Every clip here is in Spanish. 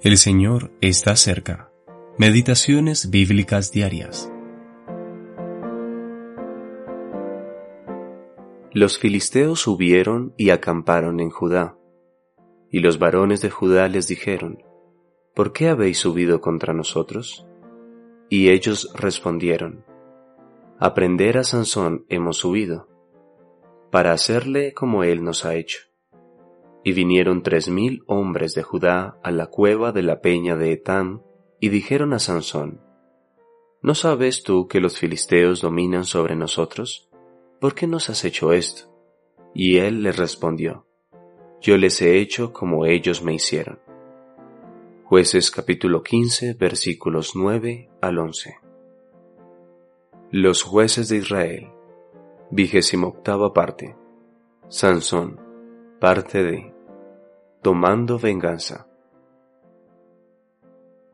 El Señor está cerca. Meditaciones bíblicas diarias. Los filisteos subieron y acamparon en Judá. Y los varones de Judá les dijeron, ¿Por qué habéis subido contra nosotros? Y ellos respondieron, A prender a Sansón hemos subido, para hacerle como él nos ha hecho. Y vinieron tres mil hombres de Judá a la cueva de la peña de Etam, y dijeron a Sansón, ¿No sabes tú que los filisteos dominan sobre nosotros? ¿Por qué nos has hecho esto? Y él les respondió, Yo les he hecho como ellos me hicieron. Jueces capítulo 15 versículos 9 al 11. Los jueces de Israel, vigésimo octava parte. Sansón, parte de tomando venganza.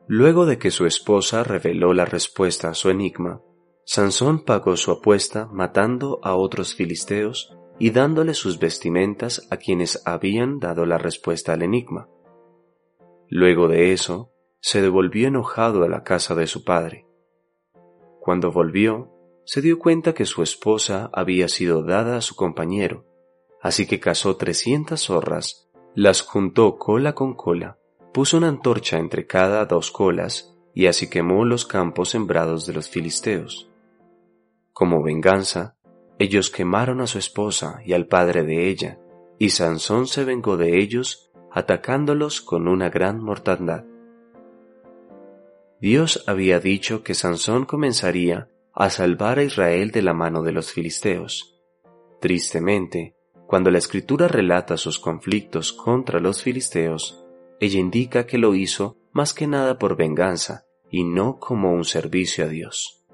Luego de que su esposa reveló la respuesta a su enigma, Sansón pagó su apuesta matando a otros filisteos y dándole sus vestimentas a quienes habían dado la respuesta al enigma. Luego de eso, se devolvió enojado a la casa de su padre. Cuando volvió, se dio cuenta que su esposa había sido dada a su compañero, así que cazó trescientas zorras las juntó cola con cola, puso una antorcha entre cada dos colas y así quemó los campos sembrados de los filisteos. Como venganza, ellos quemaron a su esposa y al padre de ella, y Sansón se vengó de ellos atacándolos con una gran mortandad. Dios había dicho que Sansón comenzaría a salvar a Israel de la mano de los filisteos. Tristemente, cuando la escritura relata sus conflictos contra los filisteos, ella indica que lo hizo más que nada por venganza y no como un servicio a Dios.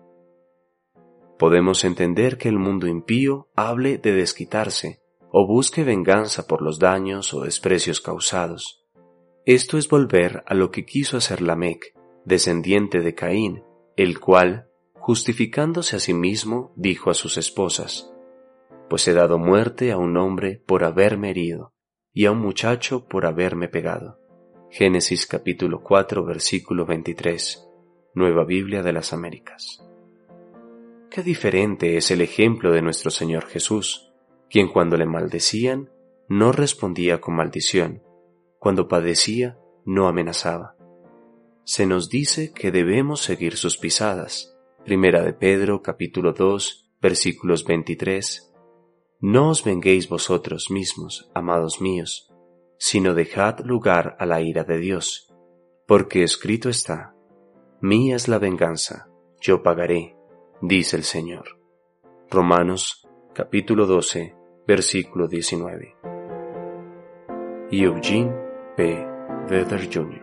Podemos entender que el mundo impío hable de desquitarse o busque venganza por los daños o desprecios causados. Esto es volver a lo que quiso hacer Lamec, descendiente de Caín, el cual, justificándose a sí mismo, dijo a sus esposas, pues he dado muerte a un hombre por haberme herido y a un muchacho por haberme pegado. Génesis capítulo 4 versículo 23, Nueva Biblia de las Américas. Qué diferente es el ejemplo de nuestro Señor Jesús, quien cuando le maldecían no respondía con maldición, cuando padecía no amenazaba. Se nos dice que debemos seguir sus pisadas. Primera de Pedro capítulo 2 versículos 23 no os venguéis vosotros mismos, amados míos, sino dejad lugar a la ira de Dios, porque escrito está, Mía es la venganza, yo pagaré, dice el Señor. Romanos capítulo 12, versículo 19. Eugene P. Vedder Jr.